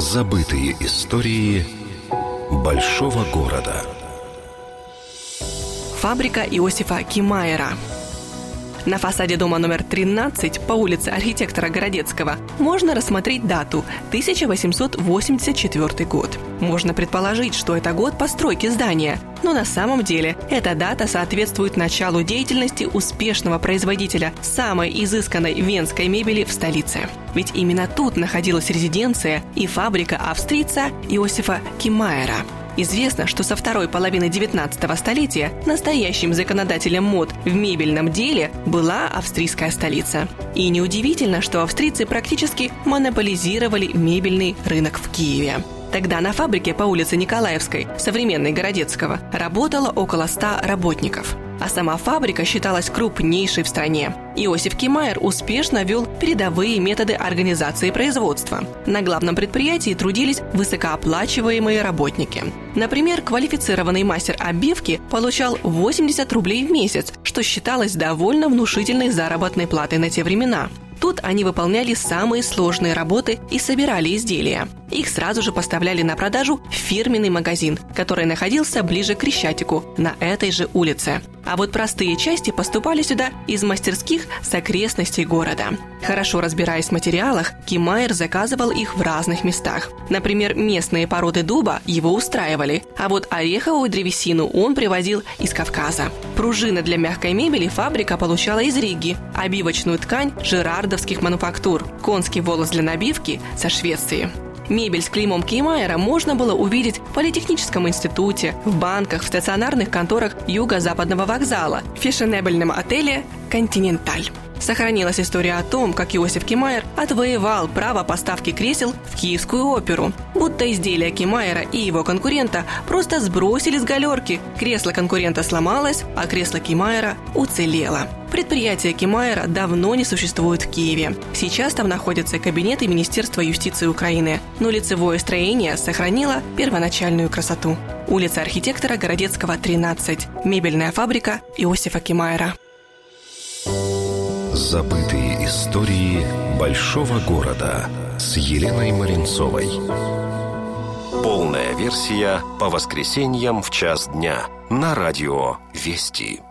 Забытые истории большого города. Фабрика Иосифа Кимайера – на фасаде дома номер 13 по улице архитектора Городецкого можно рассмотреть дату 1884 год. Можно предположить, что это год постройки здания, но на самом деле эта дата соответствует началу деятельности успешного производителя самой изысканной венской мебели в столице. Ведь именно тут находилась резиденция и фабрика австрийца Иосифа Кимайера – Известно, что со второй половины 19 столетия настоящим законодателем мод в мебельном деле была австрийская столица. И неудивительно, что австрийцы практически монополизировали мебельный рынок в Киеве. Тогда на фабрике по улице Николаевской, современной Городецкого, работало около 100 работников – а сама фабрика считалась крупнейшей в стране. Иосиф Кимайер успешно вел передовые методы организации производства. На главном предприятии трудились высокооплачиваемые работники. Например, квалифицированный мастер обивки получал 80 рублей в месяц, что считалось довольно внушительной заработной платой на те времена. Тут они выполняли самые сложные работы и собирали изделия. Их сразу же поставляли на продажу в фирменный магазин, который находился ближе к Крещатику, на этой же улице. А вот простые части поступали сюда из мастерских с окрестностей города. Хорошо разбираясь в материалах, Кимайер заказывал их в разных местах. Например, местные породы дуба его устраивали, а вот ореховую древесину он привозил из Кавказа. Пружины для мягкой мебели фабрика получала из Риги, обивочную ткань – жирардовских мануфактур, конский волос для набивки – со Швеции. Мебель с клеймом Кеймайера можно было увидеть в Политехническом институте, в банках, в стационарных конторах Юго-Западного вокзала, в фешенебельном отеле «Континенталь». Сохранилась история о том, как Иосиф Кимайер отвоевал право поставки кресел в Киевскую оперу. Будто изделия Кимайера и его конкурента просто сбросили с галерки. Кресло конкурента сломалось, а кресло Кимайера уцелело. Предприятие Кимайера давно не существует в Киеве. Сейчас там находятся кабинеты Министерства юстиции Украины, но лицевое строение сохранило первоначальную красоту. Улица архитектора Городецкого, 13. Мебельная фабрика Иосифа Кимайера. Забытые истории большого города с Еленой Маринцовой. Полная версия по воскресеньям в час дня на радио «Вести».